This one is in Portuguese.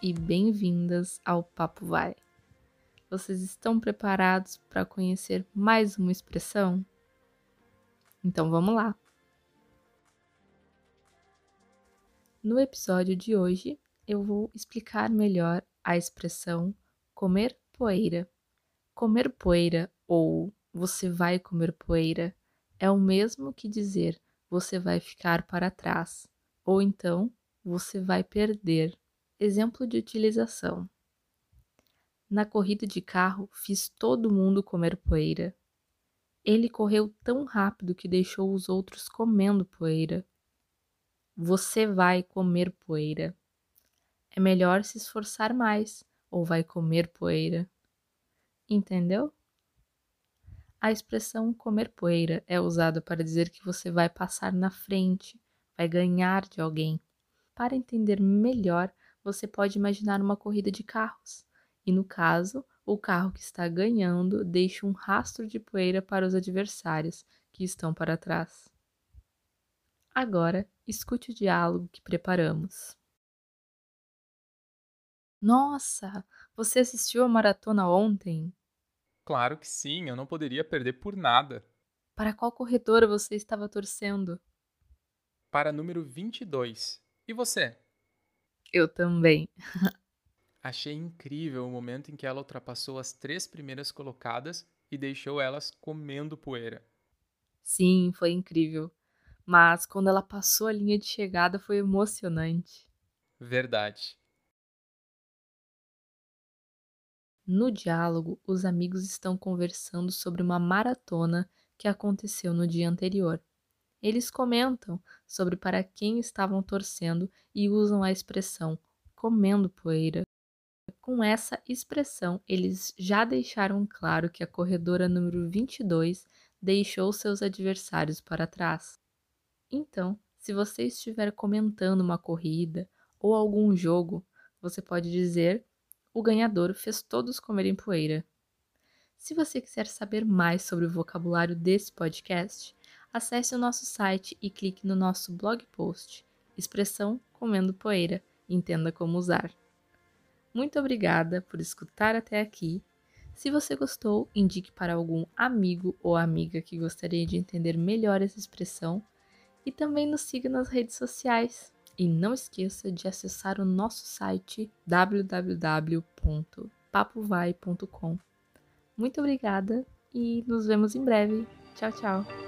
e bem-vindas ao Papo Vai. Vocês estão preparados para conhecer mais uma expressão? Então vamos lá! No episódio de hoje, eu vou explicar melhor a expressão comer poeira. Comer poeira ou você vai comer poeira é o mesmo que dizer você vai ficar para trás ou então você vai perder. Exemplo de utilização: Na corrida de carro, fiz todo mundo comer poeira. Ele correu tão rápido que deixou os outros comendo poeira. Você vai comer poeira. É melhor se esforçar mais, ou vai comer poeira. Entendeu? A expressão comer poeira é usada para dizer que você vai passar na frente, vai ganhar de alguém. Para entender melhor, você pode imaginar uma corrida de carros. E no caso, o carro que está ganhando deixa um rastro de poeira para os adversários que estão para trás. Agora, escute o diálogo que preparamos. Nossa, você assistiu a maratona ontem? Claro que sim, eu não poderia perder por nada. Para qual corredora você estava torcendo? Para número 22. E você? Eu também. Achei incrível o momento em que ela ultrapassou as três primeiras colocadas e deixou elas comendo poeira. Sim, foi incrível mas quando ela passou a linha de chegada foi emocionante. Verdade. No diálogo, os amigos estão conversando sobre uma maratona que aconteceu no dia anterior. Eles comentam sobre para quem estavam torcendo e usam a expressão comendo poeira. Com essa expressão, eles já deixaram claro que a corredora número 22 deixou seus adversários para trás. Então, se você estiver comentando uma corrida ou algum jogo, você pode dizer: o ganhador fez todos comerem poeira. Se você quiser saber mais sobre o vocabulário desse podcast, acesse o nosso site e clique no nosso blog post, Expressão Comendo Poeira, entenda como usar. Muito obrigada por escutar até aqui. Se você gostou, indique para algum amigo ou amiga que gostaria de entender melhor essa expressão e também nos siga nas redes sociais. E não esqueça de acessar o nosso site www.papovai.com. Muito obrigada e nos vemos em breve. Tchau, tchau.